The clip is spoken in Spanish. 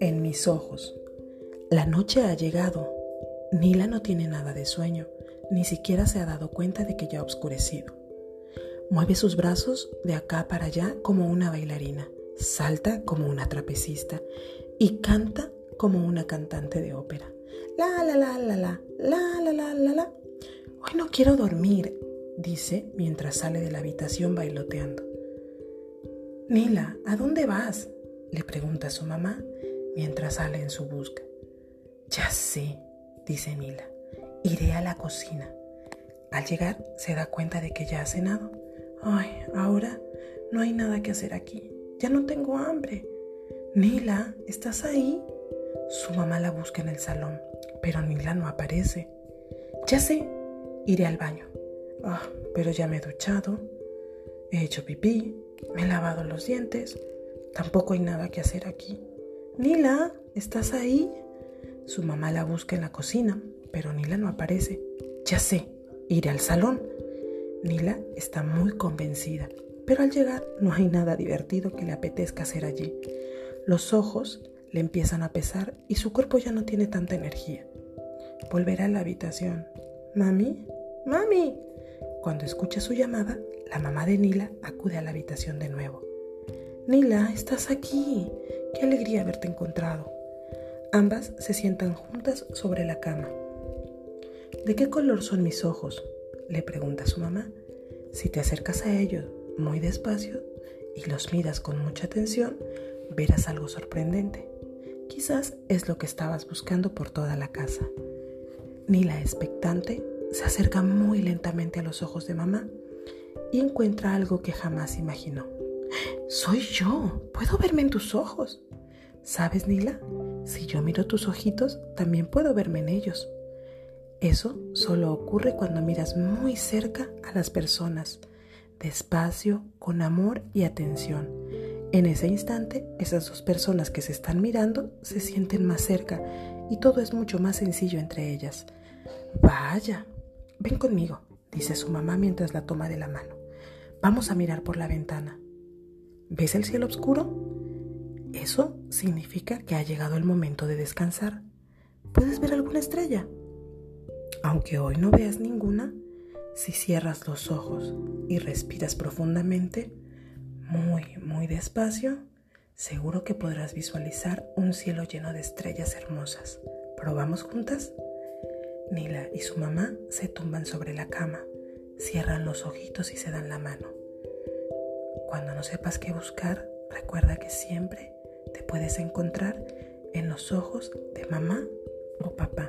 En mis ojos. La noche ha llegado. Nila no tiene nada de sueño, ni siquiera se ha dado cuenta de que ya ha oscurecido. Mueve sus brazos de acá para allá como una bailarina, salta como una trapecista y canta como una cantante de ópera. La la la la la, la la la la la. Hoy no quiero dormir, dice mientras sale de la habitación bailoteando. Nila, ¿a dónde vas? le pregunta su mamá mientras sale en su busca. Ya sé, dice Nila, iré a la cocina. Al llegar se da cuenta de que ya ha cenado. Ay, ahora no hay nada que hacer aquí. Ya no tengo hambre. Nila, ¿estás ahí? Su mamá la busca en el salón, pero Nila no aparece. Ya sé, iré al baño. Ah, pero ya me he duchado, he hecho pipí, me he lavado los dientes. Tampoco hay nada que hacer aquí. Nila, ¿estás ahí? Su mamá la busca en la cocina, pero Nila no aparece. Ya sé, iré al salón. Nila está muy convencida, pero al llegar no hay nada divertido que le apetezca hacer allí. Los ojos le empiezan a pesar y su cuerpo ya no tiene tanta energía. Volverá a la habitación. Mami, mami. Cuando escucha su llamada, la mamá de Nila acude a la habitación de nuevo. Nila, estás aquí. Qué alegría haberte encontrado. Ambas se sientan juntas sobre la cama. ¿De qué color son mis ojos? le pregunta su mamá. Si te acercas a ellos muy despacio y los miras con mucha atención, verás algo sorprendente. Quizás es lo que estabas buscando por toda la casa. Nila, expectante, se acerca muy lentamente a los ojos de mamá y encuentra algo que jamás imaginó. Soy yo, puedo verme en tus ojos. ¿Sabes, Nila? Si yo miro tus ojitos, también puedo verme en ellos. Eso solo ocurre cuando miras muy cerca a las personas, despacio, con amor y atención. En ese instante, esas dos personas que se están mirando se sienten más cerca y todo es mucho más sencillo entre ellas. Vaya, ven conmigo, dice su mamá mientras la toma de la mano. Vamos a mirar por la ventana. ¿Ves el cielo oscuro? Eso significa que ha llegado el momento de descansar. ¿Puedes ver alguna estrella? Aunque hoy no veas ninguna, si cierras los ojos y respiras profundamente, muy, muy despacio, seguro que podrás visualizar un cielo lleno de estrellas hermosas. ¿Probamos juntas? Nila y su mamá se tumban sobre la cama, cierran los ojitos y se dan la mano. Cuando no sepas qué buscar, recuerda que siempre te puedes encontrar en los ojos de mamá o papá.